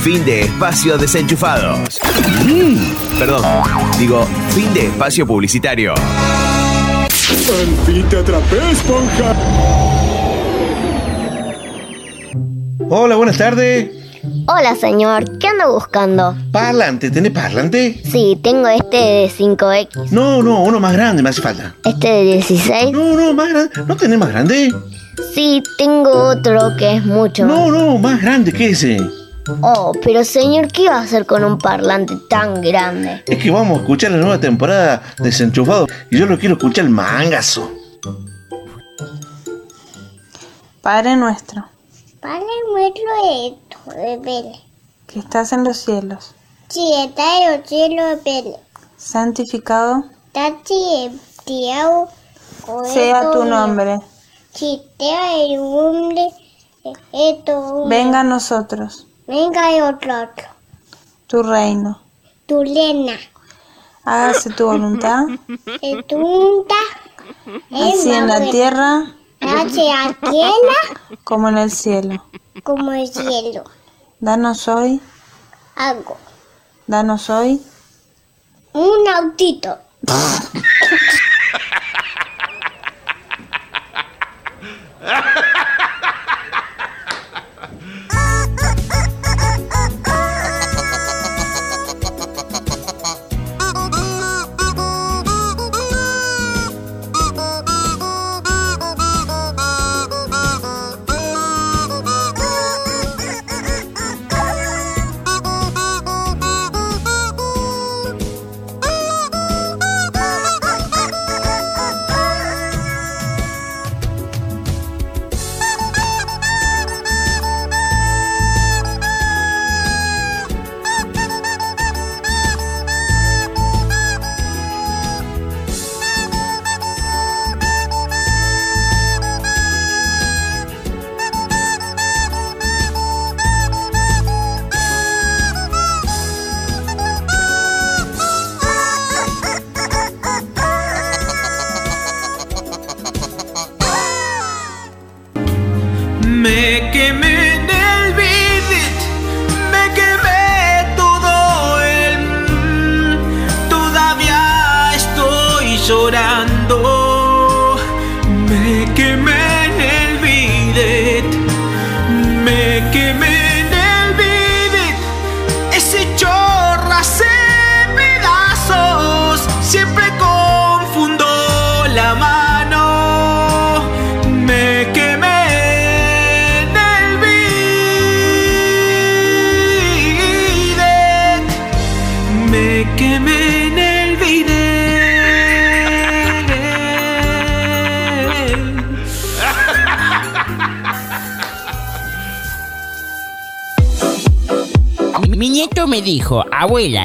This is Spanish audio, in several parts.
Fin de espacio desenchufados. Mm, perdón, digo, fin de espacio publicitario. Al fin te atrapé, esponja. Hola, buenas tardes. Hola, señor. ¿Qué anda buscando? Parlante, ¿tenés parlante? Sí, tengo este de 5X. No, no, uno más grande me hace falta. ¿Este de 16? No, no, más grande. ¿No tenés más grande? Sí, tengo otro que es mucho más. No, no, más grande que ese. Oh, pero señor, ¿qué va a hacer con un parlante tan grande? Es que vamos a escuchar la nueva temporada de Desenchufado y yo lo quiero escuchar el mangazo. Padre nuestro, Padre nuestro esto de Pele. que estás en los cielos, Si está en el cielo de Pele. santificado sea tu nombre. Si te el nombre. Esto. Venga a nosotros Venga el otro. otro. tu reino. Tu lena. Hágase tu voluntad, El tunta. así en la tierra Hace a tierra como en el cielo. como el cielo. Danos hoy, Hago danos hoy un autito.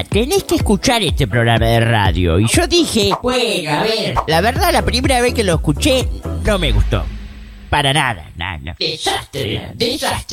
tenés que escuchar este programa de radio. Y yo dije, bueno, a ver. La verdad, la primera vez que lo escuché, no me gustó. Para nada, nada. Desastre, desastre.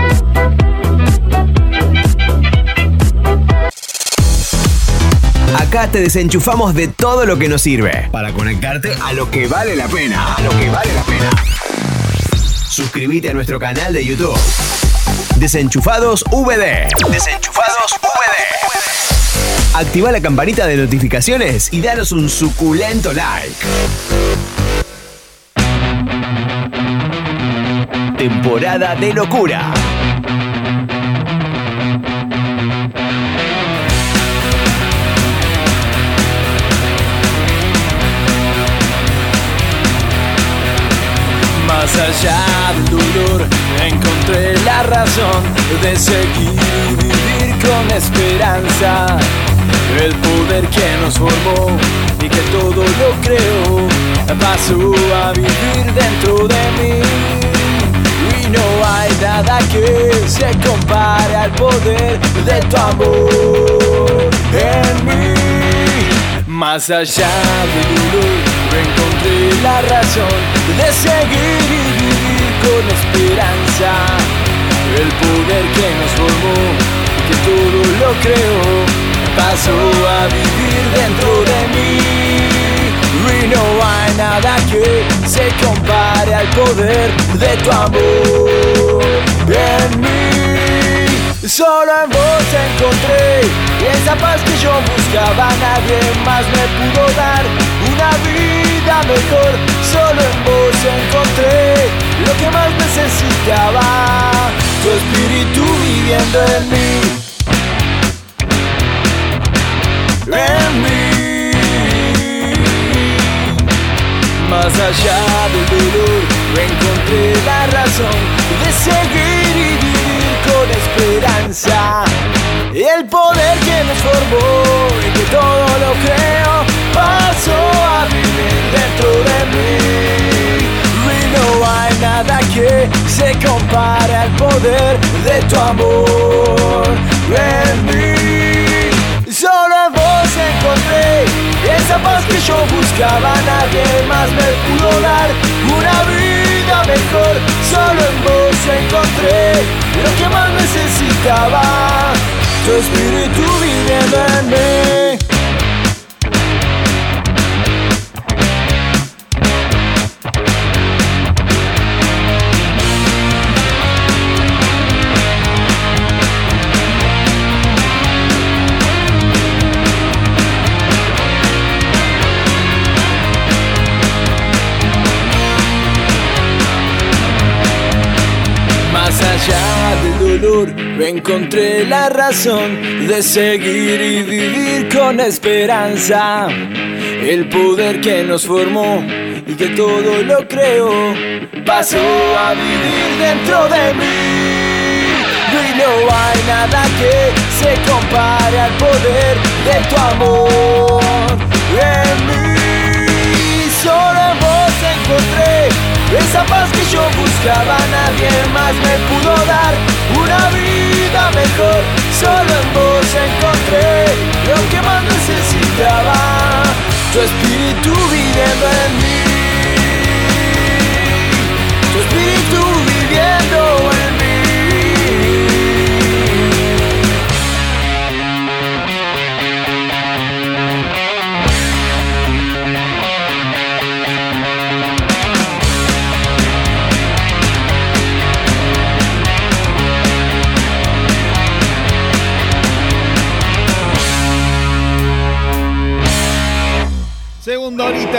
Acá te desenchufamos de todo lo que nos sirve para conectarte a lo que vale la pena. A lo que vale la pena. Suscríbete a nuestro canal de YouTube. Desenchufados VD. Desenchufados VD. Activa la campanita de notificaciones y danos un suculento like. Temporada de locura. Más allá del dolor, encontré la razón de seguir vivir con esperanza. El poder que nos formó y que todo lo creó pasó a vivir dentro de mí. Y no hay nada que se compare al poder de tu amor en mí. Más allá del dolor, encontré la razón de seguir y vivir con esperanza. El poder que nos formó que todo lo creó, pasó a vivir dentro de mí. Y no hay nada que se compare al poder de tu amor. Solo en vos encontré esa paz que yo buscaba, nadie más me pudo dar una vida mejor. Solo en vos encontré lo que más necesitaba, tu espíritu viviendo en mí. En mí. Más allá del dolor, encontré la razón de seguir y vivir con esperanza. El poder que nos formó y que todo lo creo pasó a vivir dentro de mí. Y no hay nada que se compare al poder de tu amor en mí. Encontré esa paz que yo buscaba, nadie más me pudo dar una vida mejor. Solo en vos encontré lo que más necesitaba, tu espíritu viviendo en mí. Encontré la razón de seguir y vivir con esperanza. El poder que nos formó y que todo lo creó, pasó a vivir dentro de mí. Y no hay nada que se compare al poder de tu amor en mí. Solo vos encontré esa paz que yo buscaba, nadie más me pudo dar una vida mejor. Solo en vos encontré lo que más necesitaba, tu espíritu viviendo en mí.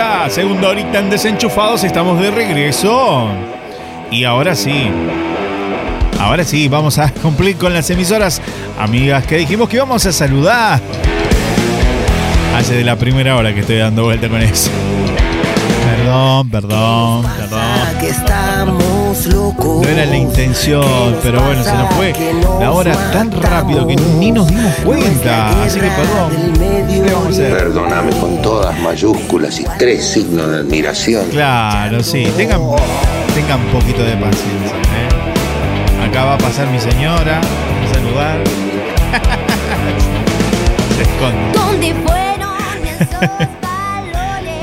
Horita, segunda horita en Desenchufados, estamos de regreso. Y ahora sí, ahora sí, vamos a cumplir con las emisoras amigas que dijimos que íbamos a saludar. Hace de la primera hora que estoy dando vuelta con eso. Perdón, perdón, perdón. Que estamos. No era la intención, pero bueno, se nos fue la hora tan rápido que ni nos dimos cuenta. Así que perdón. ¿Qué le vamos a hacer? Perdóname con todas mayúsculas y tres signos de admiración. Claro, sí. Tengan, tengan un poquito de paciencia. ¿eh? Acá va a pasar mi señora a saludar. Se esconde. ¿Dónde fueron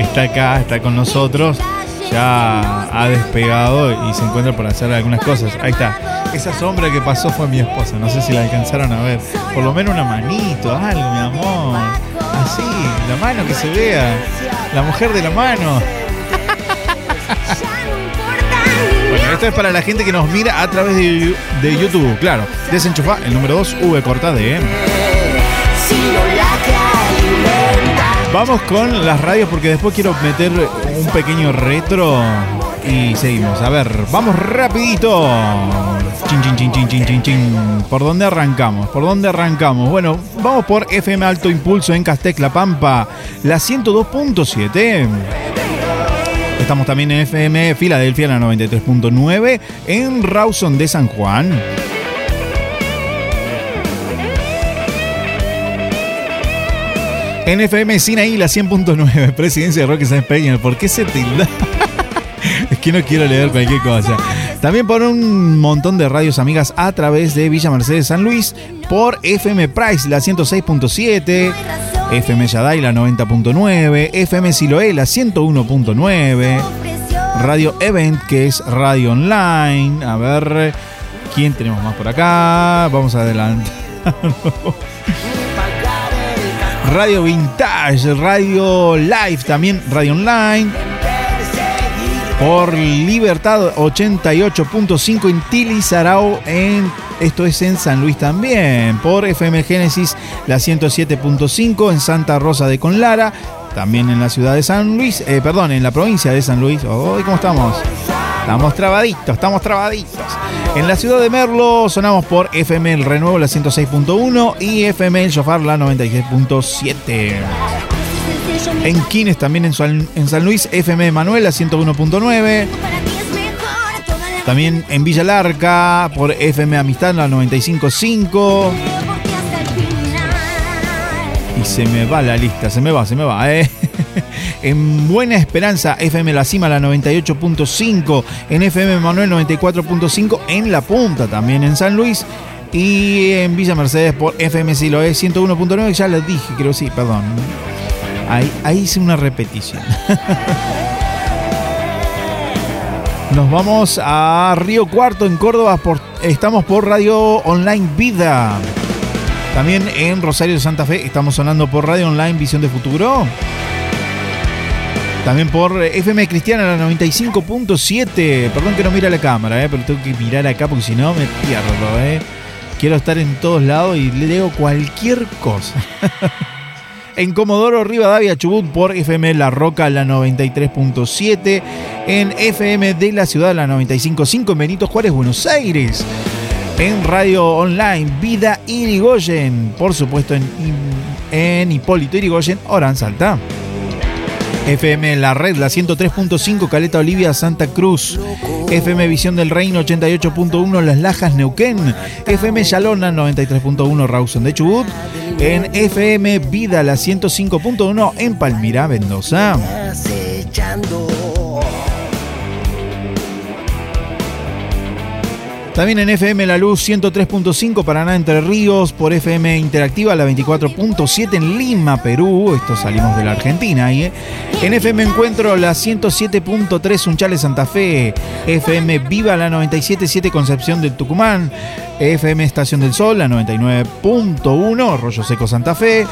Está acá, está con nosotros. Ya ha despegado y se encuentra por hacer algunas cosas. Ahí está. Esa sombra que pasó fue mi esposa. No sé si la alcanzaron a ver. Por lo menos una manito, algo, mi amor. Así, la mano que se vea. La mujer de la mano. Bueno, esto es para la gente que nos mira a través de, de YouTube. Claro, desenchufa el número 2, V corta de. Vamos con las radios porque después quiero meter un pequeño retro y seguimos. A ver, vamos rapidito. Chin, chin, chin, chin, chin, chin, chin. ¿Por dónde arrancamos? ¿Por dónde arrancamos? Bueno, vamos por FM Alto Impulso en Castec, La Pampa, la 102.7. Estamos también en FM Filadelfia, la 93.9, en Rawson de San Juan. En FM Sinaí, la 100.9, Presidencia de Roque Sáenz Peña. ¿Por qué se tilda? es que no quiero leer cualquier cosa. También por un montón de radios amigas a través de Villa Mercedes San Luis, por FM Price, la 106.7. FM Yaday la 90.9, FM Siloé la 101.9, Radio Event que es radio online. A ver, ¿quién tenemos más por acá? Vamos adelante. Radio Vintage, Radio Live, también Radio Online. Por Libertad 88.5 en Tilizarao, en, esto es en San Luis también. Por FM Génesis la 107.5 en Santa Rosa de Conlara. También en la ciudad de San Luis, eh, perdón, en la provincia de San Luis. Hoy, ¿cómo estamos? Estamos trabaditos, estamos trabaditos. En la ciudad de Merlo sonamos por FM El Renuevo la 106.1 y FM El Shofar la 96.7. En Quines también en San, en San Luis, FM Manuel la 101.9. También en Villa Larca por FM Amistad la 95.5. Y se me va la lista, se me va, se me va, ¿eh? En Buena Esperanza, FM La Cima, la 98.5. En FM Manuel, 94.5. En La Punta, también en San Luis. Y en Villa Mercedes por FM Siloé 101.9. Ya lo dije, creo sí, perdón. Ahí, ahí hice una repetición. Nos vamos a Río Cuarto, en Córdoba. Por, estamos por Radio Online Vida. También en Rosario de Santa Fe estamos sonando por Radio Online Visión de Futuro. También por FM Cristiana la 95.7. Perdón que no mira la cámara, eh, pero tengo que mirar acá porque si no me pierdo. Eh. Quiero estar en todos lados y le leo cualquier cosa. en Comodoro Rivadavia Chubut por FM La Roca la 93.7. En FM de la Ciudad la 95.5 en Benito Juárez, Buenos Aires. En Radio Online Vida Irigoyen. Por supuesto en, en Hipólito Irigoyen, Orán Salta. FM La Red, la 103.5 Caleta Olivia Santa Cruz. FM Visión del Reino 88.1 Las Lajas Neuquén. FM Yalona 93.1 Rawson de Chubut. En FM Vida la 105.1 en Palmira, Mendoza. También en FM La Luz 103.5 Paraná Entre Ríos, por FM Interactiva la 24.7 en Lima, Perú, esto salimos de la Argentina, ¿eh? en FM Encuentro la 107.3 Unchales Santa Fe, FM Viva la 97.7 Concepción del Tucumán, FM Estación del Sol la 99.1 Rollo Seco Santa Fe,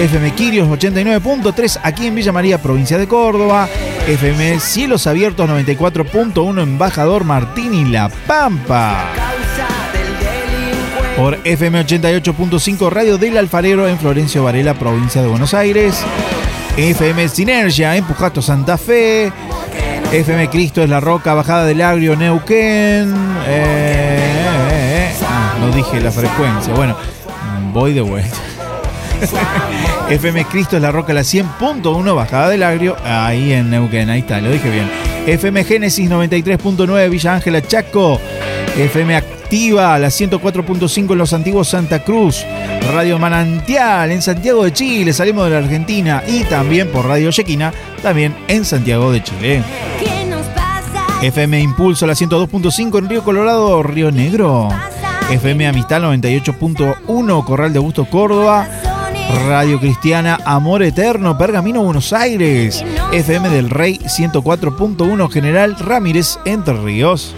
FM Quirios 89.3 aquí en Villa María, provincia de Córdoba, FM Cielos Abiertos 94.1 Embajador Martín La Pampa. Por FM 88.5 Radio del Alfarero en Florencio Varela, provincia de Buenos Aires. FM Sinergia en Pujato Santa Fe. FM Cristo es la Roca, Bajada del Agrio, Neuquén. Eh, eh, eh, ah, no dije la frecuencia. Bueno, voy de vuelta. FM Cristo es la Roca, la 100.1, Bajada del Agrio, ahí en Neuquén, ahí está, lo dije bien. FM Génesis 93.9, Villa Ángela Chaco. FM Activa, la 104.5 en los antiguos Santa Cruz. Radio Manantial en Santiago de Chile, salimos de la Argentina. Y también por Radio Yequina, también en Santiago de Chile. FM Impulso, la 102.5 en Río Colorado, Río Negro. FM Amistad 98.1, Corral de Busto, Córdoba. Radio Cristiana Amor Eterno, Pergamino, Buenos Aires. FM del Rey 104.1, General Ramírez, Entre Ríos.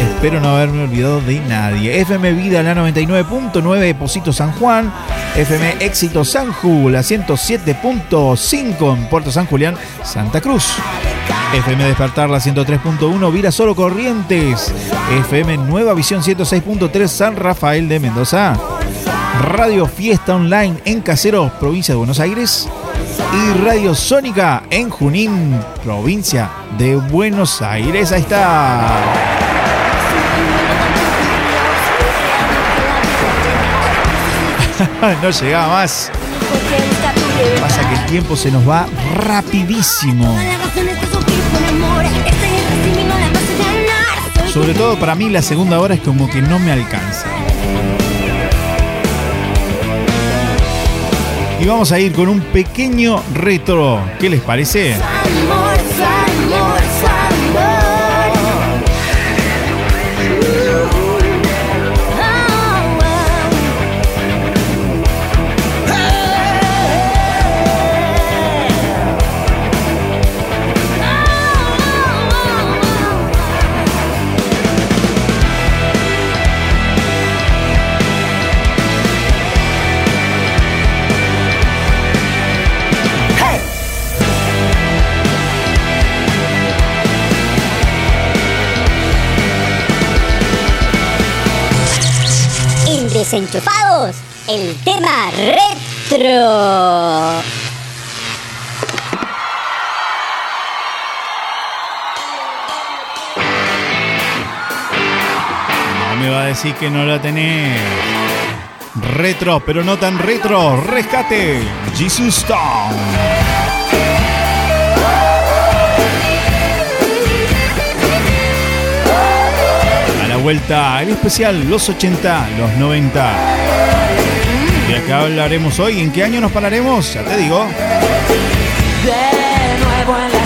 Espero no haberme olvidado de nadie. FM Vida, la 99.9, Posito San Juan. FM Éxito Sanju, la 107.5 en Puerto San Julián, Santa Cruz. FM Despertar, la 103.1, Vira Solo Corrientes. FM Nueva Visión 106.3, San Rafael de Mendoza. Radio Fiesta Online en Caseros, provincia de Buenos Aires. Y Radio Sónica en Junín, provincia de Buenos Aires. Ahí está. no llegaba más. Pasa que el tiempo se nos va rapidísimo. Sobre todo para mí la segunda hora es como que no me alcanza. Y vamos a ir con un pequeño retro. ¿Qué les parece? Desenchufados, el tema retro. No me va a decir que no la tenés. Retro, pero no tan retro. Rescate. Jesus Stone. Vuelta, el especial, los 80, los 90. ¿De acá hablaremos hoy? ¿En qué año nos pararemos? Ya te digo. De nuevo en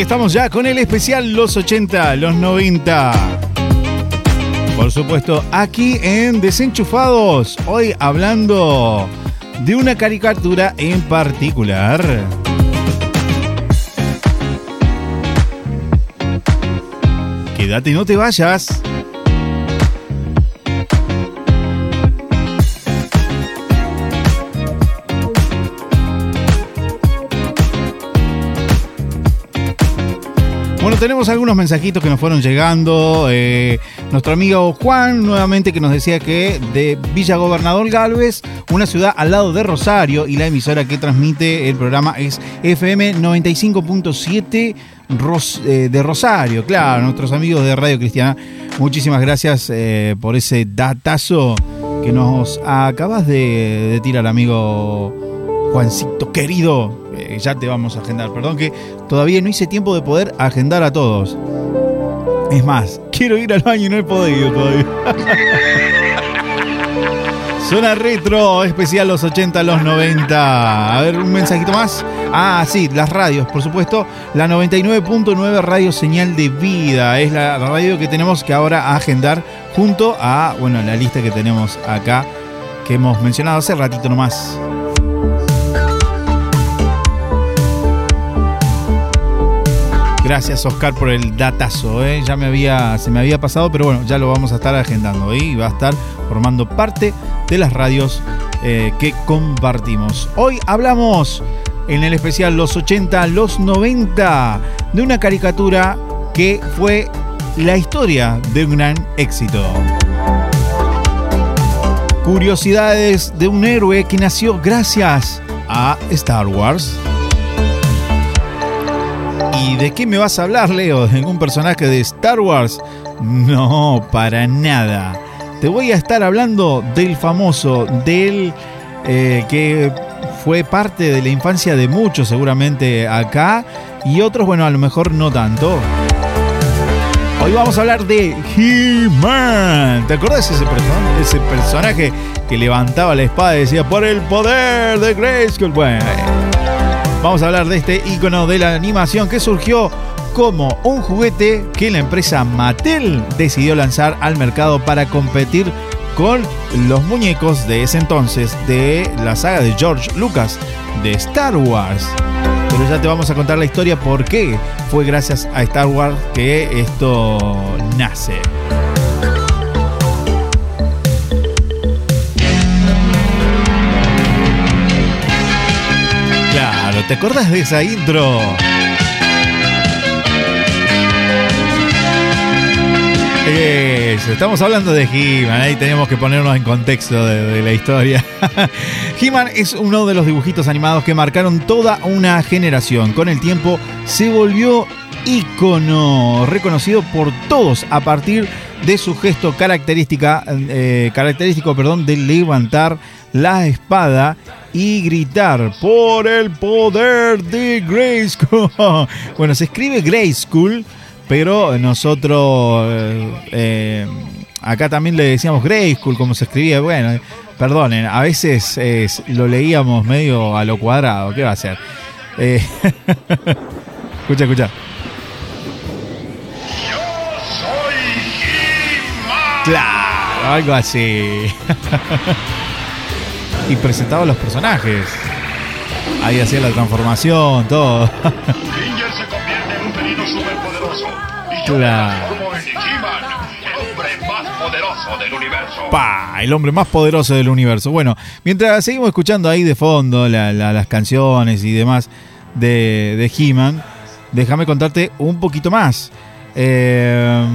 Estamos ya con el especial Los 80, los 90. Por supuesto, aquí en Desenchufados, hoy hablando de una caricatura en particular. Quédate, no te vayas. Bueno, tenemos algunos mensajitos que nos fueron llegando. eh, nuestro amigo Juan, nuevamente, que nos decía que de Villa Gobernador Galvez, una ciudad al lado de Rosario, y la emisora que transmite el programa es FM 95.7 Ros- eh, de Rosario, claro, nuestros amigos de Radio Cristiana. Muchísimas gracias eh, por ese datazo que nos acabas de, de tirar, amigo Juancito, querido. Ya te vamos a agendar. Perdón que todavía no hice tiempo de poder agendar a todos. Es más, quiero ir al baño y no he podido todavía. Zona retro, especial los 80, los 90. A ver, un mensajito más. Ah, sí, las radios, por supuesto. La 99.9 Radio Señal de Vida es la radio que tenemos que ahora agendar junto a, bueno, la lista que tenemos acá que hemos mencionado hace ratito nomás. Gracias Oscar por el datazo, ¿eh? ya me había, se me había pasado, pero bueno, ya lo vamos a estar agendando ¿eh? y va a estar formando parte de las radios eh, que compartimos. Hoy hablamos en el especial Los 80, los 90 de una caricatura que fue la historia de un gran éxito. Curiosidades de un héroe que nació gracias a Star Wars. ¿Y de qué me vas a hablar, Leo? ¿De algún personaje de Star Wars? No, para nada. Te voy a estar hablando del famoso, del eh, que fue parte de la infancia de muchos seguramente acá y otros, bueno, a lo mejor no tanto. Hoy vamos a hablar de He-Man. ¿Te acuerdas de ese, person- ese personaje que levantaba la espada y decía por el poder de Grayskull? Bueno, Vamos a hablar de este icono de la animación que surgió como un juguete que la empresa Mattel decidió lanzar al mercado para competir con los muñecos de ese entonces de la saga de George Lucas de Star Wars. Pero ya te vamos a contar la historia por qué fue gracias a Star Wars que esto nace. ¿Te acordás de esa intro? Eso, estamos hablando de He-Man, ahí tenemos que ponernos en contexto de, la historia. He-Man es uno de los dibujitos animados que marcaron toda una generación. Con el tiempo se volvió ícono, reconocido por todos a partir de su gesto característica, eh, característico perdón, de levantar la espada y gritar por el poder de Grayskull. Bueno, se escribe Grayskull, pero nosotros eh, eh, acá también le decíamos Grayskull como se escribía. Bueno, perdonen, a veces eh, lo leíamos medio a lo cuadrado. ¿Qué va a ser? Eh, escucha, escucha. Claro, algo así. y presentaba a los personajes. Ahí hacía la transformación, todo. Ginger se convierte en un felino superpoderoso. Y yo Claro. como el hombre más poderoso del universo. ¡Pa! El hombre más poderoso del universo. Bueno, mientras seguimos escuchando ahí de fondo la- la- las canciones y demás de, de He-Man, déjame contarte un poquito más. Eh,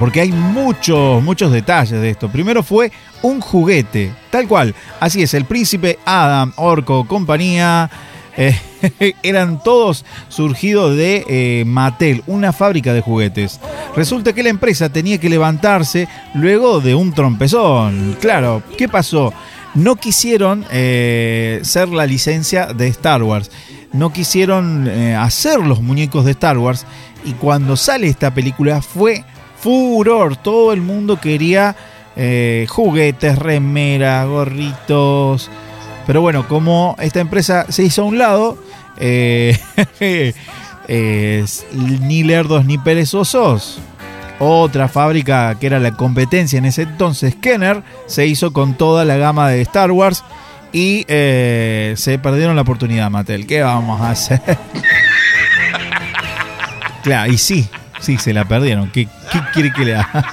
porque hay muchos, muchos detalles de esto. Primero fue un juguete, tal cual. Así es, el príncipe Adam, Orco, compañía. eh, eran todos surgidos de eh, Mattel, una fábrica de juguetes. Resulta que la empresa tenía que levantarse luego de un trompezón. Claro, ¿qué pasó? No quisieron eh, ser la licencia de Star Wars. No quisieron eh, hacer los muñecos de Star Wars. Y cuando sale esta película fue furor. Todo el mundo quería eh, juguetes, remeras, gorritos. Pero bueno, como esta empresa se hizo a un lado, eh, ni lerdos ni perezosos. Otra fábrica que era la competencia en ese entonces, Kenner, se hizo con toda la gama de Star Wars y eh, se perdieron la oportunidad, Mattel. ¿Qué vamos a hacer? claro, y sí, sí, se la perdieron. ¿Qué, quiere que le haga?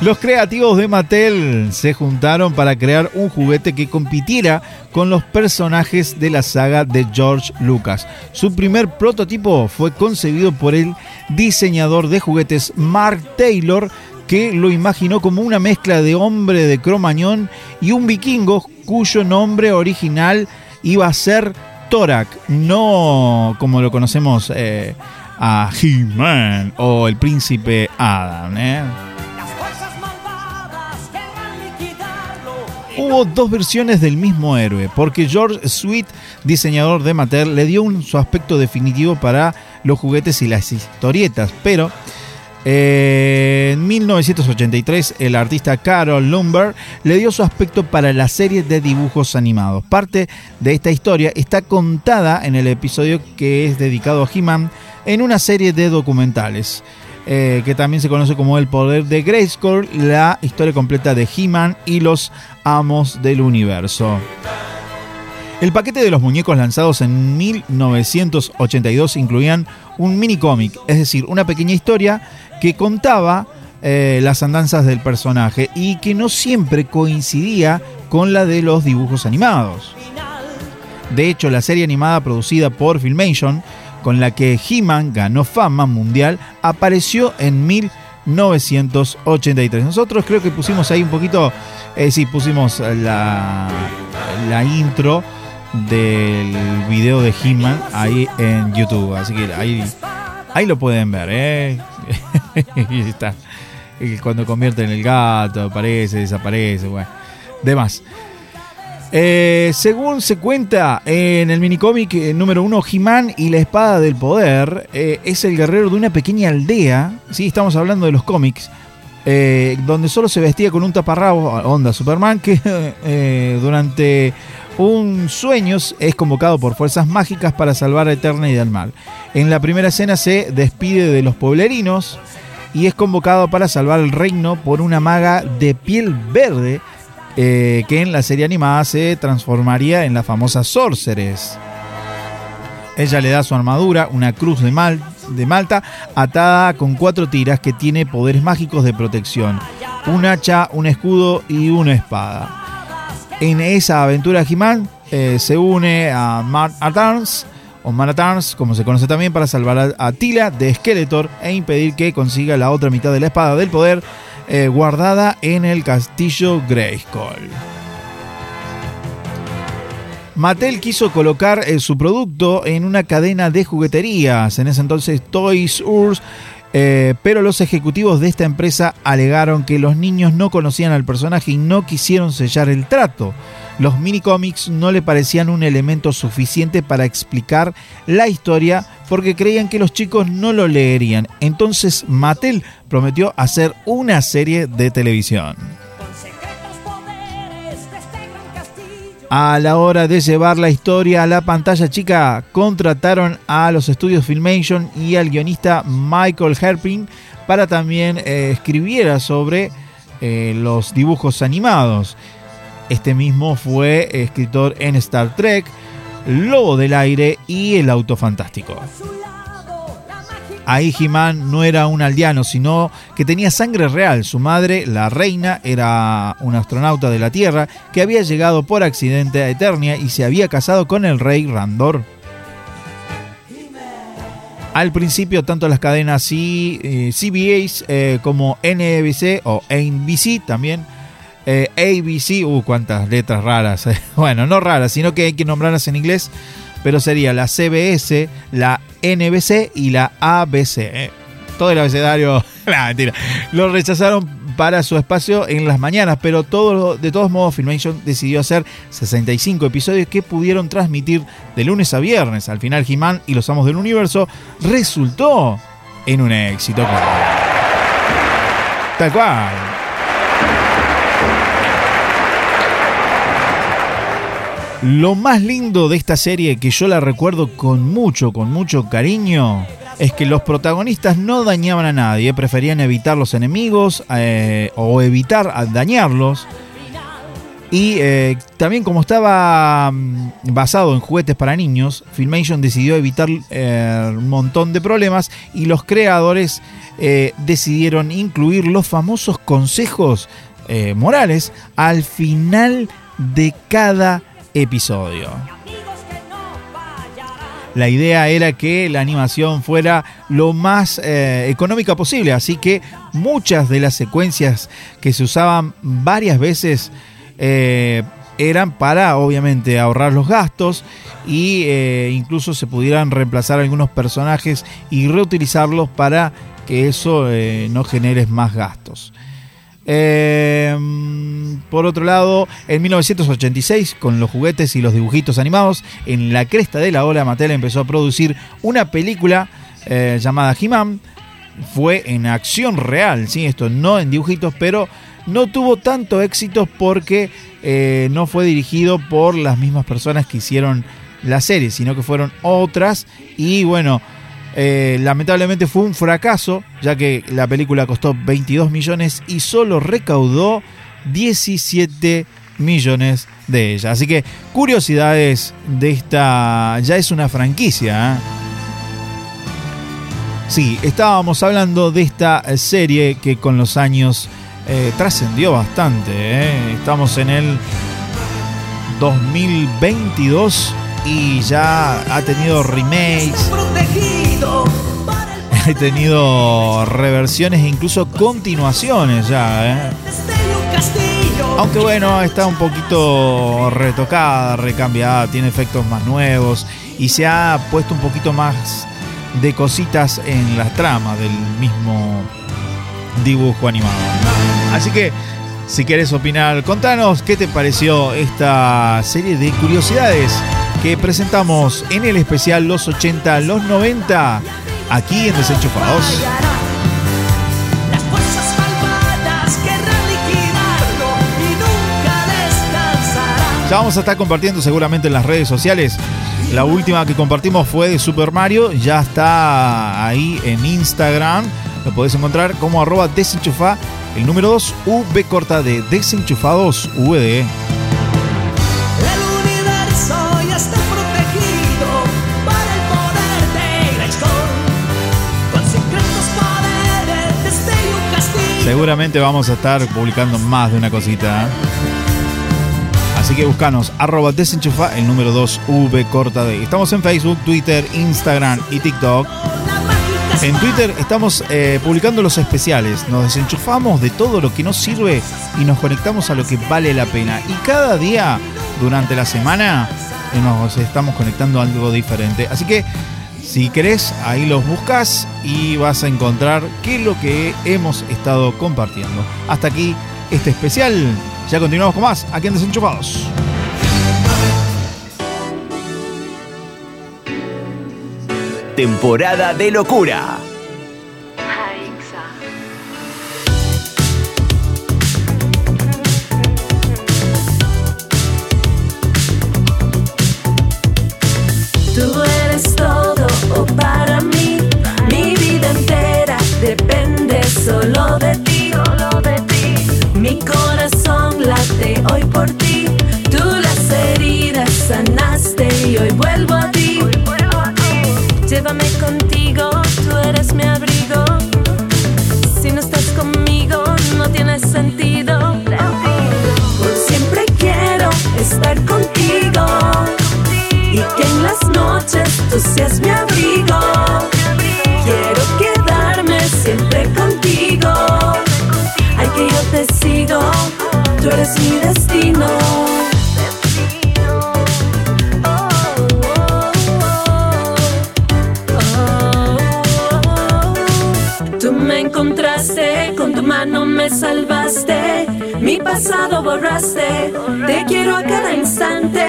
Los creativos de Mattel se juntaron para crear un juguete que compitiera con los personajes de la saga de George Lucas. Su primer prototipo fue concebido por el diseñador de juguetes Mark Taylor, que lo imaginó como una mezcla de hombre de cromañón y un vikingo cuyo nombre original iba a ser Torak, no como lo conocemos eh, a He-Man o el príncipe Adam. ¿eh? Hubo dos versiones del mismo héroe, porque George Sweet, diseñador de Mattel, le dio un, su aspecto definitivo para los juguetes y las historietas, pero en 1983 el artista Carol Lumber le dio su aspecto para la serie de dibujos animados. Parte de esta historia está contada en el episodio que es dedicado a He-Man en una serie de documentales. eh, que también se conoce como El Poder de Grayskull, la historia completa de He-Man y los Amos del Universo. El paquete de los muñecos lanzados en 1982 incluían un mini cómic, es decir, una pequeña historia que contaba eh, las andanzas del personaje y que no siempre coincidía con la de los dibujos animados. De hecho, la serie animada producida por Filmation, con la que He-Man ganó fama mundial, apareció en 1983. Nosotros creo que pusimos ahí un poquito, eh, sí, pusimos la, la intro del video de He-Man ahí en YouTube. Así que ahí, ahí lo pueden ver, ¿eh? y está. Cuando convierte en el gato, aparece, desaparece, bueno. Demás. Eh, según se cuenta en el minicómic eh, número uno, He-Man y la Espada del Poder eh, es el guerrero de una pequeña aldea. Sí, estamos hablando de los cómics. eh, donde solo se vestía con un taparrabo, onda Superman, que durante un sueño es convocado por fuerzas mágicas para salvar a Eterna y del mal. En la primera escena se despide de los pueblerinos y es convocado para salvar el reino por una maga de piel verde eh, que en la serie animada se transformaría en la famosa Sorceress. Ella le da su armadura, una cruz de, mal, de Malta, atada con cuatro tiras que tiene poderes mágicos de protección. Un hacha, un escudo y una espada. En esa aventura He-Man eh, se une a Man at Arms, o Man at Arms, como se conoce también, para salvar a Tila de Skeletor e impedir que consiga la otra mitad de la espada del poder eh, guardada en el castillo Grayskull. Mattel quiso colocar eh, su producto en una cadena de jugueterías, en ese entonces Toys Us, eh, pero los ejecutivos de esta empresa alegaron que los niños no conocían al personaje y no quisieron sellar el trato. Los minicómics no le parecían un elemento suficiente para explicar la historia porque creían que los chicos no lo leerían. Entonces Mattel prometió hacer una serie de televisión. A la hora de llevar la historia a la pantalla chica, contrataron a los estudios Filmation y al guionista Michael Herpin para también eh, escribiera sobre eh, los dibujos animados. Este mismo fue escritor en Star Trek, Lobo del Aire y El Auto Fantástico. Ahí He-Man no era un aldeano, sino que tenía sangre real. Su madre, la reina, era un astronauta de la Tierra que había llegado por accidente a Eternia y se había casado con el rey Randor. Al principio, tanto las cadenas C- eh, CBS eh, como NBC o NBC también, eh, ABC, uh, cuántas letras raras. Bueno, no raras, sino que hay que nombrarlas en inglés, pero sería la CBS, la NBC y la ABC. eh. Todo el abecedario, nah, mentira, lo rechazaron para su espacio en las mañanas, pero todo, de todos modos Filmation decidió hacer 65 episodios que pudieron transmitir de lunes a viernes. Al final He-Man y los Amos del Universo resultó en un éxito. Tal cual. Lo más lindo de esta serie que yo la recuerdo con mucho, con mucho cariño, es que los protagonistas no dañaban a nadie, preferían evitar los enemigos eh, o evitar dañarlos. Y eh, también como estaba mm, basado en juguetes para niños, Filmation decidió evitar eh, un montón de problemas y los creadores decidieron incluir los famosos consejos morales al final de cada episodio. La idea era que la animación fuera lo más eh, económica posible, así que muchas de las secuencias que se usaban varias veces eh, eran para obviamente ahorrar los gastos y eh, incluso se pudieran reemplazar algunos personajes y reutilizarlos para que eso no genere más gastos. Eh, por otro lado, en 1986, con los juguetes y los dibujitos animados, en la cresta de la ola, Mattel empezó a producir una película eh, llamada He-Man. Fue en acción real, ¿sí? esto no en dibujitos, pero no tuvo tanto éxito porque eh, no fue dirigido por las mismas personas que hicieron la serie, sino que fueron otras. Y bueno, eh, lamentablemente fue un fracaso, ya que la película costó 22 millones y solo recaudó 17 millones de ella. Así que curiosidades de esta... Ya es una franquicia. ¿eh? Sí, estábamos hablando de esta serie que con los años eh, trascendió bastante. Estamos en el 2022 y ya ha tenido remakes. Ha tenido reversiones e incluso continuaciones ya. ¿eh? Aunque bueno, está un poquito retocada, recambiada, tiene efectos más nuevos y se ha puesto un poquito más de cositas en la trama del mismo dibujo animado. Así que, si quieres opinar, contanos qué te pareció esta serie de curiosidades que presentamos en el especial Los 80, los 90, aquí en Desenchufados. Ya vamos a estar compartiendo seguramente en las redes sociales. La última que compartimos fue de Super Mario. Ya está ahí en Instagram. Lo podés encontrar como arroba desenchufa. El número 2, V corta de desenchufados VD. Seguramente vamos a estar publicando más de una cosita. ¿eh? Así que buscanos arroba desenchufa el número 2 V corta de. Estamos en Facebook, Twitter, Instagram y TikTok. En Twitter estamos eh, publicando los especiales. Nos desenchufamos de todo lo que nos sirve y nos conectamos a lo que vale la pena. Y cada día durante la semana nos estamos conectando a algo diferente. Así que si querés, ahí los buscas y vas a encontrar qué es lo que hemos estado compartiendo. Hasta aquí este especial. Ya continuamos con más aquí en Desenchufados. Temporada de locura. Hoy por ti, tú las heridas sanaste y hoy vuelvo a ti. Llévame contigo, tú eres mi abrigo. Si no estás conmigo, no tiene sentido. Por siempre quiero estar contigo y que en las noches tú seas mi abrigo. Quiero quedarme siempre contigo. Ay, que yo te sigo, tú eres mi salvaste, mi pasado borraste, te quiero a cada instante,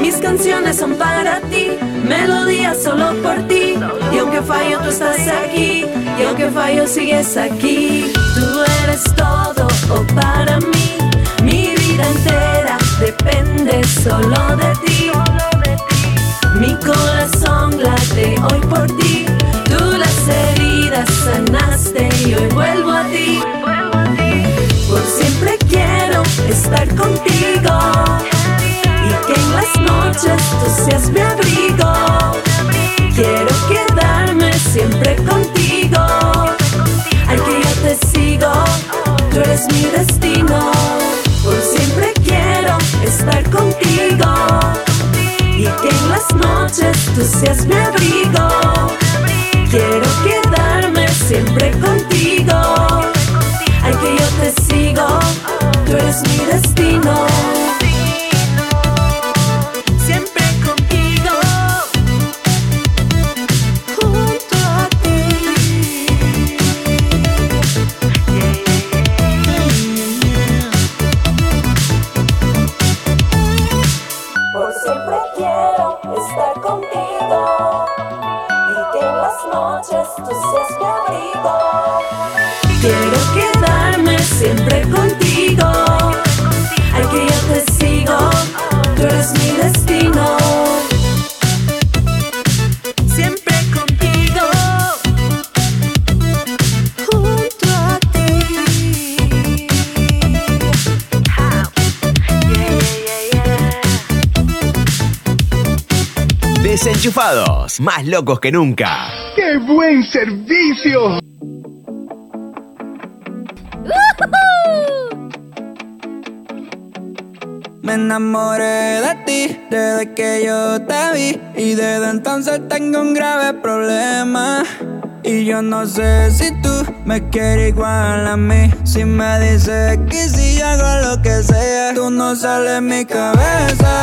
mis canciones son para ti, melodías solo por ti, y aunque fallo tú estás aquí, y aunque fallo sigues aquí, tú eres todo o para mí, mi vida entera depende solo de ti. Mi corazón late hoy por ti. Tú las heridas sanaste y hoy vuelvo a ti. Estar contigo. Y que en las noches tú seas mi abrigo. Quiero quedarme siempre contigo. Al que yo te sigo, tú eres mi destino. Por siempre quiero estar contigo. Y que en las noches tú seas mi abrigo. Quiero quedarme siempre contigo. Yo te sigo, tú eres mi destino. Desenchufados, más locos que nunca. ¡Qué buen servicio! Me enamoré de ti desde que yo te vi y desde entonces tengo un grave problema. Y yo no sé si tú me quieres igual a mí. Si me dices que si yo hago lo que sea, tú no sales en mi cabeza.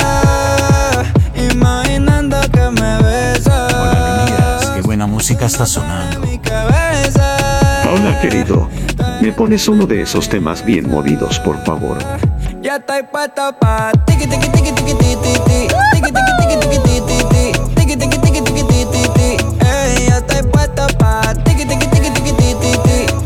Imaginando música está sonando. Hola querido, me pones uno de esos temas bien movidos, por favor. Ya estoy puesto pa' tiki tiki tiki tiki tiki tiki tiki tiki tiki tiki tiki tiki tiki tiki tiki tiki tiki Ey, ya estoy puesto pa' tiki tiki tiki tiki tiki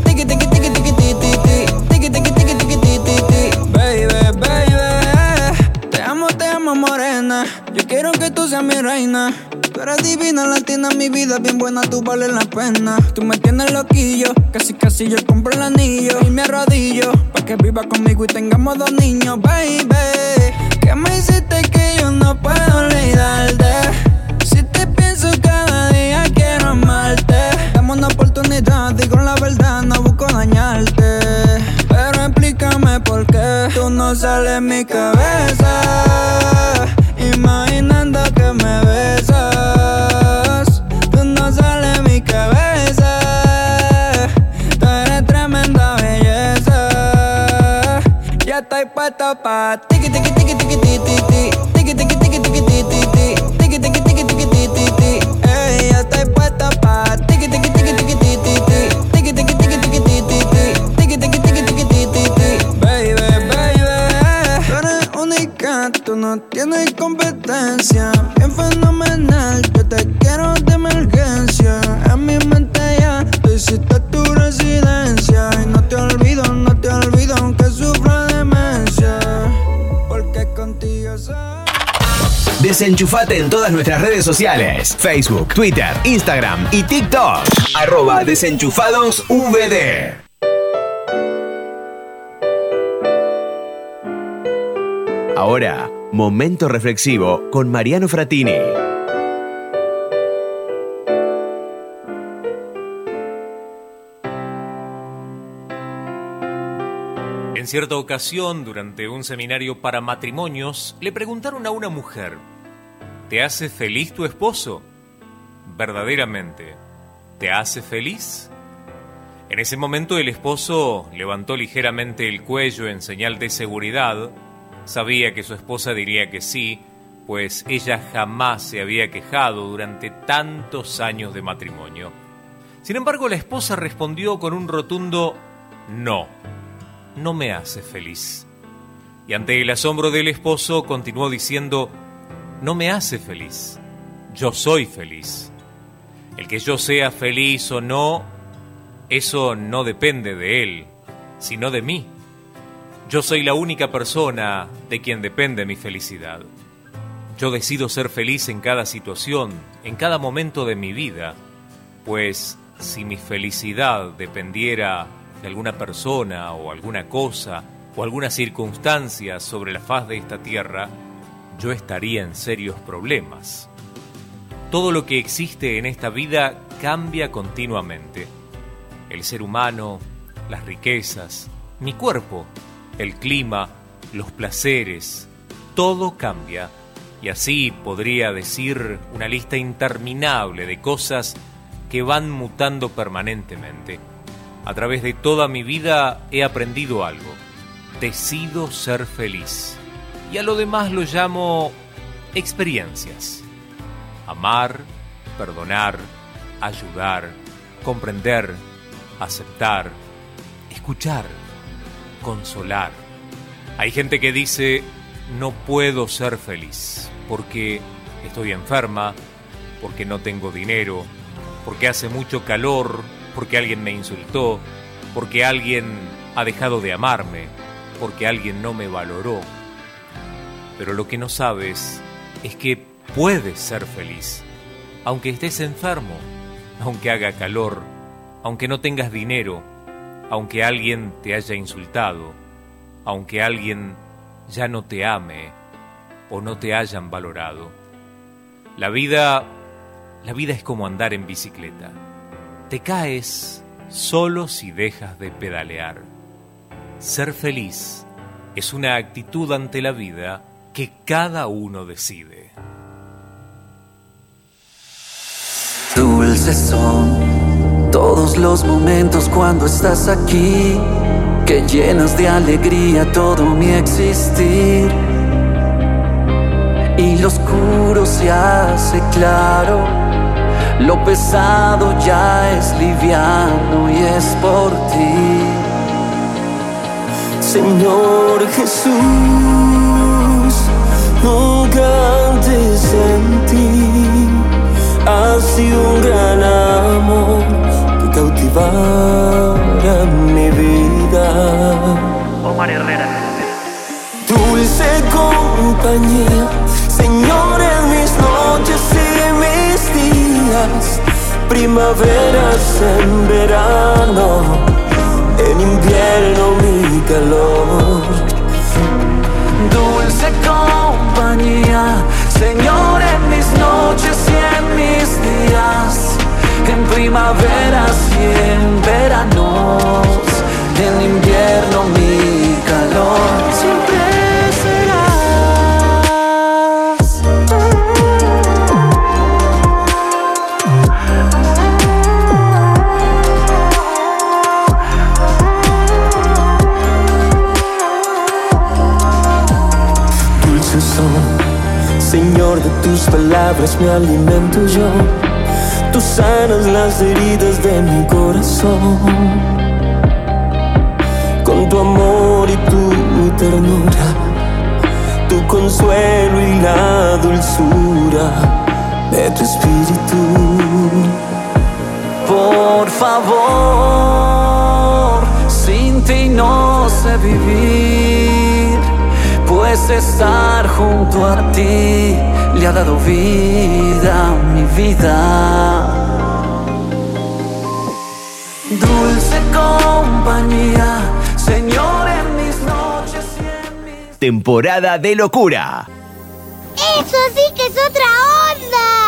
tiki tiki tiki tiki tiki tiki tiki tiki tiki tiki tiki tiki Baby, baby, te amo, te amo morena. Yo quiero que tú seas mi reina. Eres divina, latina, mi vida bien buena, tú vales la pena. Tú me tienes loquillo, casi casi yo compro el anillo y me arrodillo pa' que viva conmigo y tengamos dos niños, baby. Que me hiciste que yo no puedo olvidarte. Si te pienso cada día quiero amarte. Dame una oportunidad, digo la verdad, no busco dañarte. Pero explícame por qué tú no sales mi cabeza. En todas nuestras redes sociales: Facebook, Twitter, Instagram y TikTok. Arroba desenchufadosvd. Ahora, momento reflexivo con Mariano Fratini. En cierta ocasión, durante un seminario para matrimonios, le preguntaron a una mujer, ¿te hace feliz tu esposo? Verdaderamente, ¿te hace feliz? En ese momento el esposo levantó ligeramente el cuello en señal de seguridad. Sabía que su esposa diría que sí, pues ella jamás se había quejado durante tantos años de matrimonio. Sin embargo, la esposa respondió con un rotundo no no me hace feliz. Y ante el asombro del esposo continuó diciendo, no me hace feliz, yo soy feliz. El que yo sea feliz o no, eso no depende de él, sino de mí. Yo soy la única persona de quien depende mi felicidad. Yo decido ser feliz en cada situación, en cada momento de mi vida, pues si mi felicidad dependiera de alguna persona o alguna cosa o alguna circunstancia sobre la faz de esta tierra, yo estaría en serios problemas. Todo lo que existe en esta vida cambia continuamente. El ser humano, las riquezas, mi cuerpo, el clima, los placeres, todo cambia. Y así podría decir una lista interminable de cosas que van mutando permanentemente. A través de toda mi vida he aprendido algo. Decido ser feliz. Y a lo demás lo llamo experiencias. Amar, perdonar, ayudar, comprender, aceptar, escuchar, consolar. Hay gente que dice, no puedo ser feliz porque estoy enferma, porque no tengo dinero, porque hace mucho calor, porque alguien me insultó, porque alguien ha dejado de amarme porque alguien no me valoró. Pero lo que no sabes es que puedes ser feliz, aunque estés enfermo, aunque haga calor, aunque no tengas dinero, aunque alguien te haya insultado, aunque alguien ya no te ame o no te hayan valorado. La vida, la vida es como andar en bicicleta. Te caes solo si dejas de pedalear. Ser feliz es una actitud ante la vida que cada uno decide. Dulces son todos los momentos cuando estás aquí, que llenas de alegría todo mi existir. Y lo oscuro se hace claro, lo pesado ya es liviano y es por ti. Señor Jesús, nunca ti ha sido un gran amor que cautivara mi vida. Omar Herrera. Dulce compañía, Señor en mis noches y mis días, primaveras en verano, en invierno mi calor. Señor en mis noches y en mis días, en primaveras y en veranos, en invierno mi calor. Siempre tus palabras me alimento yo. Tú sanas las heridas de mi corazón. Con tu amor y tu ternura, tu consuelo y la dulzura de tu espíritu. Por favor, sin ti no sé vivir, pues estar junto a ti le ha dado vida a mi vida. Dulce compañía, Señor en mis noches y en mis... Temporada de locura. ¡Eso sí que es otra onda!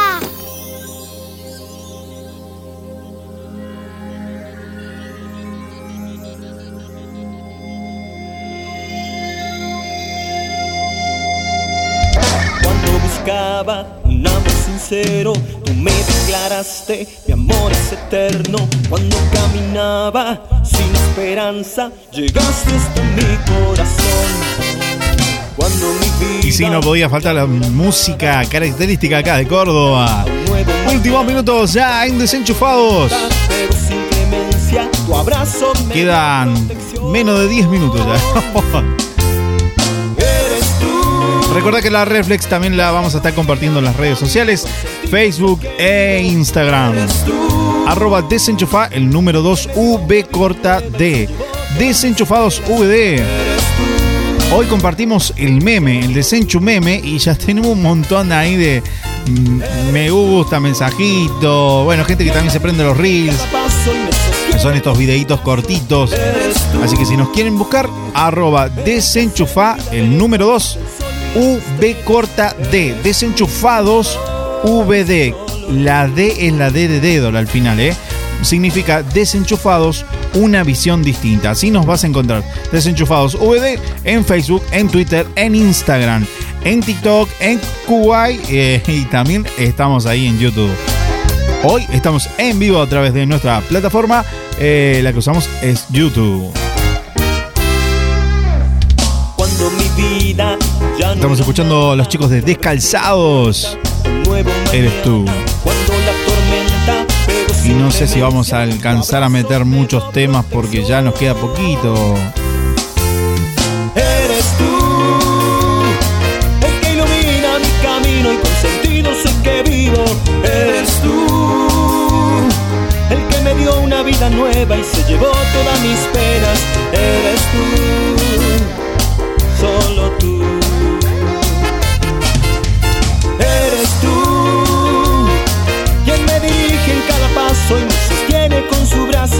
Buscaba un amor sincero, tú me declaraste mi amor es eterno. Cuando caminaba sin esperanza, llegaste hasta mi corazón. Cuando mi vida Y si no podía faltar la música característica acá de Córdoba. Últimos minutos ya en Desenchufados. Quedan menos de 10 minutos ya. Recuerda que la Reflex también la vamos a estar compartiendo en las redes sociales, Facebook e Instagram. Arroba desenchufa, el número 2, V corta D. Desenchufados VD. Hoy compartimos el meme, el desenchu meme, y ya tenemos un montón ahí de mm, me gusta, mensajito. Bueno, gente que también se prende los reels. Son estos videitos cortitos. Así que si nos quieren buscar, arroba desenchufa, el número 2, V corta D. Desenchufados VD. La D es la D de dedo al final, ¿eh? Significa desenchufados, una visión distinta. Así nos vas a encontrar. Desenchufados VD en Facebook, en Twitter, en Instagram, en TikTok, en Kuwait eh, y también estamos ahí en YouTube. Hoy estamos en vivo a través de nuestra plataforma. eh, la que usamos es YouTube. Cuando mi vida Estamos escuchando a los chicos de Descalzados. Eres tú. Y no sé si vamos a alcanzar a meter muchos temas porque ya nos queda poquito. Eres tú el que ilumina mi camino y con sentido sé que vivo. Eres tú el que me dio una vida nueva y se llevó todas mis penas. Eres tú,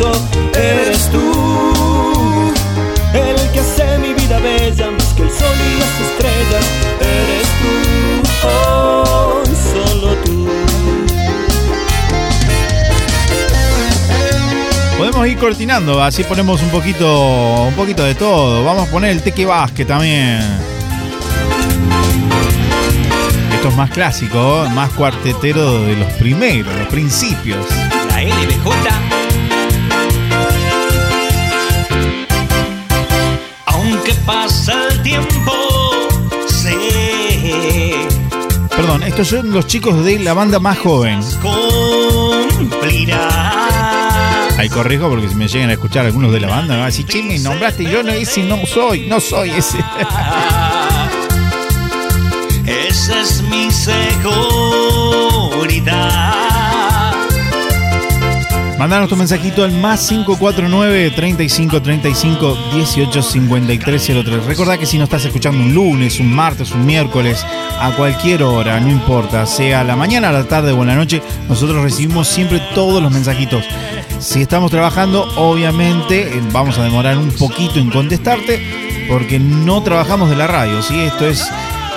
brazo. Eres tú el que hace mi vida bella más que el sol y las estrellas. Eres tú, oh, solo tú. Podemos ir cortinando, así ponemos un poquito, un poquito de todo. Vamos a poner el Teque Vázquez también. Esto es más clásico, más cuartetero de los primeros, los principios. La LBJ. Pasa el tiempo, sé Perdón, estos son los chicos de la banda más joven. cumplirá. Ahí corrijo porque si me llegan a escuchar algunos de la banda, me van a decir, che, me nombraste, yo no, ese no soy, no soy ese. Esa es mi seguridad. Mandanos tu mensajito al más 549 35 35 18 53 03. Recordá que si nos estás escuchando un lunes, un martes, un miércoles, a cualquier hora, no importa, sea la mañana, la tarde o la noche, nosotros recibimos siempre todos los mensajitos. Si estamos trabajando, obviamente eh, vamos a demorar un poquito en contestarte porque no trabajamos de la radio, ¿sí? Esto es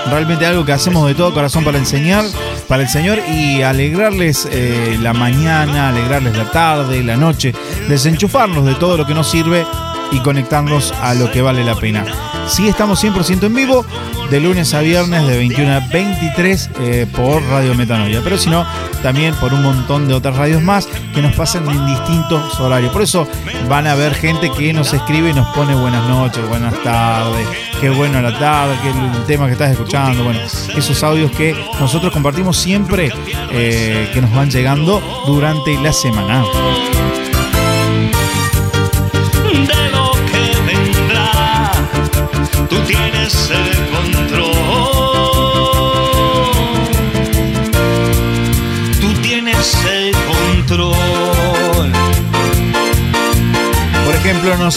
realmente algo que hacemos de todo corazón para enseñar, para el Señor y alegrarles eh, la mañana, alegrarles la tarde, la noche, desenchufarnos de todo lo que nos sirve y conectarnos a lo que vale la pena. Sí estamos 100% en vivo, de lunes a viernes de 21 a 23 eh, por Radio Metanoia, pero si no, también por un montón de otras radios más que nos pasan en distintos horarios. Por eso van a ver gente que nos escribe y nos pone buenas noches, buenas tardes, qué bueno la tarde, qué el tema que estás escuchando, bueno, esos audios que nosotros compartimos siempre eh, que nos van llegando durante la semana.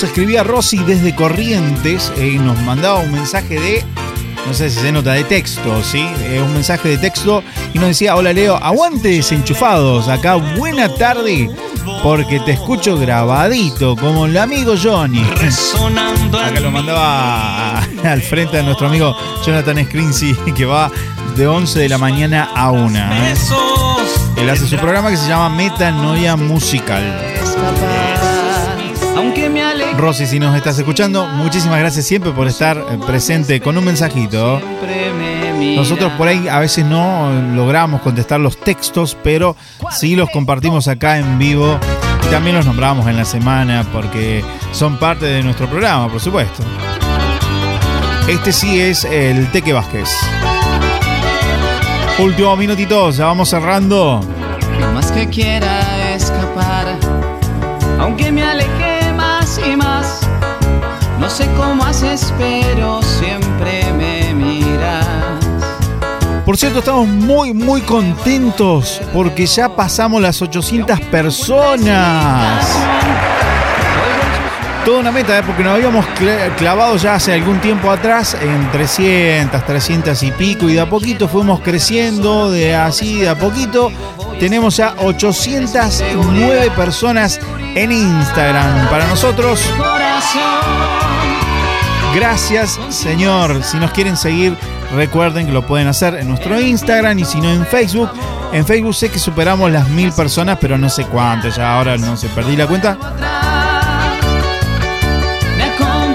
Nos escribía Rosy desde Corrientes eh, y nos mandaba un mensaje de, no sé si se nota, de texto, ¿sí? Eh, un mensaje de texto y nos decía, hola Leo, aguante desenchufados, acá buena tarde, porque te escucho grabadito, como el amigo Johnny. Acá lo mandaba a- al frente de nuestro amigo Jonathan Scrinzi, que va de 11 de la mañana a 1. ¿eh? Él hace su programa que se llama Metanoia Musical. Aunque me aleje Rosy, si nos estás escuchando, muchísimas gracias siempre por estar eh, presente con un mensajito. Nosotros por ahí a veces no logramos contestar los textos, pero sí los compartimos acá en vivo. Y también los nombramos en la semana porque son parte de nuestro programa, por supuesto. Este sí es el Teque Vázquez. Último minutito, ya vamos cerrando. Lo más que quiera escapar, aunque me No sé cómo haces, pero siempre me miras. Por cierto, estamos muy, muy contentos porque ya pasamos las 800 personas. Toda una meta, ¿eh? porque nos habíamos cla- clavado ya hace algún tiempo atrás en 300, 300 y pico, y de a poquito fuimos creciendo, de así, de a poquito. Tenemos ya 809 personas en Instagram. Para nosotros, Gracias, Señor. Si nos quieren seguir, recuerden que lo pueden hacer en nuestro Instagram y si no en Facebook. En Facebook sé que superamos las mil personas, pero no sé cuántas. Ya ahora no sé, perdí la cuenta.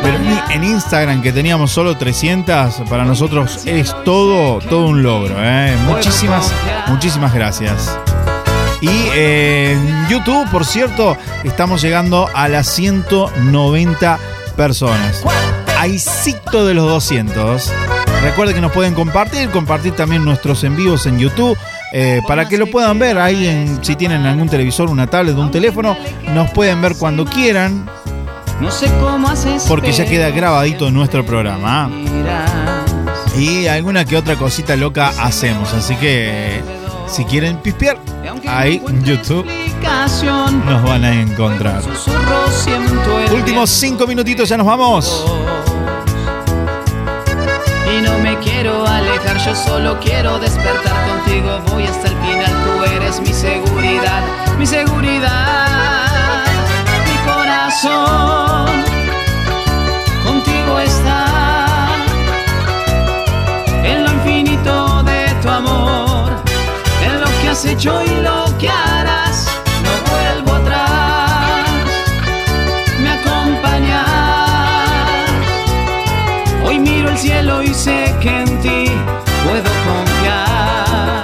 Pero en- en Instagram que teníamos solo 300, para nosotros es todo, todo un logro. ¿eh? Muchísimas, muchísimas gracias. Y eh, en YouTube, por cierto, estamos llegando a las 190 personas. Aicito de los 200. Recuerden que nos pueden compartir, compartir también nuestros en vivos en YouTube. eh, para que lo puedan ver ahí en, si tienen algún televisor, una tablet, un teléfono, nos pueden ver cuando quieran, No sé cómo haces. porque ya queda grabadito nuestro programa. Y alguna que otra cosita loca hacemos. Así que si quieren pispear, ahí en YouTube nos van a encontrar. Últimos cinco minutitos, ya nos vamos. Y no me quiero alejar, yo solo quiero despertar contigo. Voy hasta el final, tú eres mi seguridad, mi seguridad, mi corazón. Contigo está en lo infinito de tu amor, en lo que has hecho y lo que harás. Cielo y sé que en ti puedo confiar.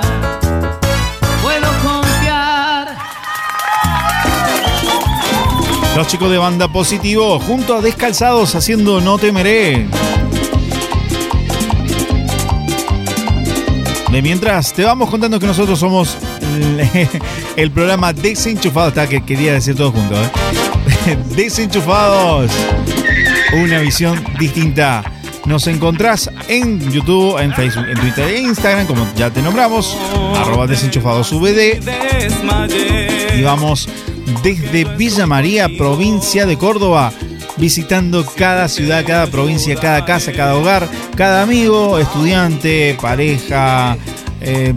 Puedo confiar. Los chicos de banda positivo junto a Descalzados haciendo No temeré. De mientras, te vamos contando que nosotros somos el, programa Desenchufados. Está que quería decir todo junto, ¿eh? Desenchufados. Una visión distinta. Nos encontrás en YouTube, en Facebook, en Twitter e Instagram, como ya te nombramos, arroba desenchufadosvd. Y vamos desde Villa María, provincia de Córdoba, visitando cada ciudad, cada provincia, cada casa, cada hogar, cada amigo, estudiante, pareja, eh,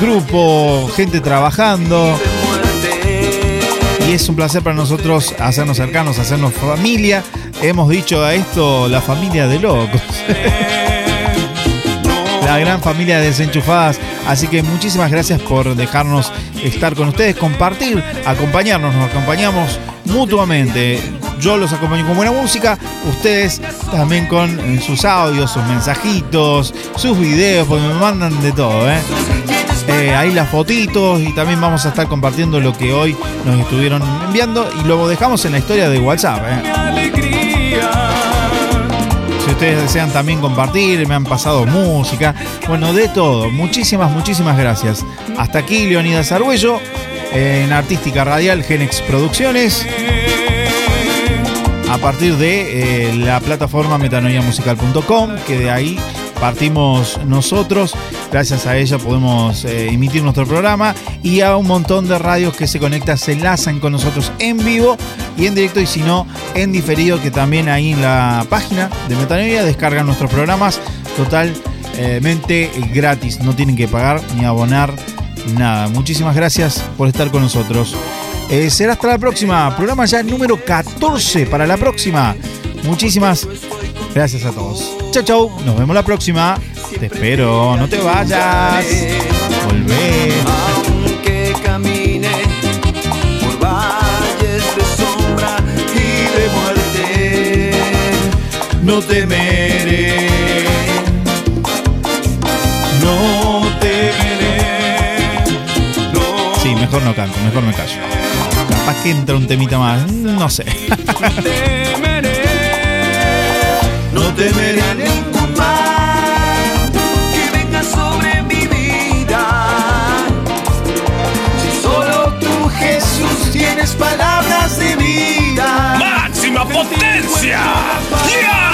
grupo, gente trabajando. Es un placer para nosotros hacernos cercanos, hacernos familia. Hemos dicho a esto la familia de locos. la gran familia de desenchufadas. Así que muchísimas gracias por dejarnos estar con ustedes, compartir, acompañarnos, nos acompañamos mutuamente. Yo los acompaño con buena música, ustedes también con sus audios, sus mensajitos, sus videos, porque me mandan de todo, ¿eh? Eh, ahí las fotitos y también vamos a estar compartiendo lo que hoy nos estuvieron enviando y lo dejamos en la historia de WhatsApp. ¿eh? Si ustedes desean también compartir, me han pasado música, bueno, de todo. Muchísimas, muchísimas gracias. Hasta aquí Leonidas Argüello, en Artística Radial Genex Producciones. A partir de eh, la plataforma metanoiamusical.com, que de ahí partimos nosotros. Gracias a ella podemos eh, emitir nuestro programa y a un montón de radios que se conectan, se enlazan con nosotros en vivo y en directo y si no, en diferido, que también ahí en la página de Metanoia descargan nuestros programas totalmente gratis. No tienen que pagar ni abonar nada. Muchísimas gracias por estar con nosotros. Eh, será hasta la próxima. Programa ya número 14 para la próxima. Muchísimas gracias a todos. Chau, chau. Nos vemos la próxima. Te espero. No te vayas. Volvé. Aunque camine por valles de sombra y de muerte, No temeré. No temeré. Sí, mejor no canto, mejor me callo. Capaz que entra un temita más. No sé. Temeré a ningún mal que venga sobre mi vida. Si solo tú, Jesús, tienes palabras de vida. ¡Máxima potencia! ¡Ya!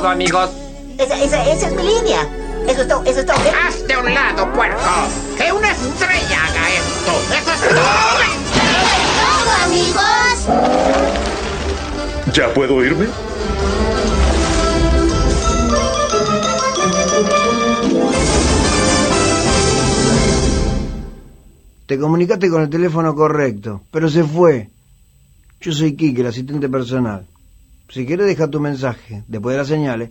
Todo, amigos. Esa, esa, esa es mi línea. Eso es todo, eso es todo. ¿eh? ¡Hazte a un lado, puerco! ¡Que una estrella haga esto! ¡Eso es todo! todo, amigos! ¿Ya puedo irme? Te comunicaste con el teléfono correcto, pero se fue. Yo soy Kike, el asistente personal. Si quieres, deja tu mensaje después de las señales.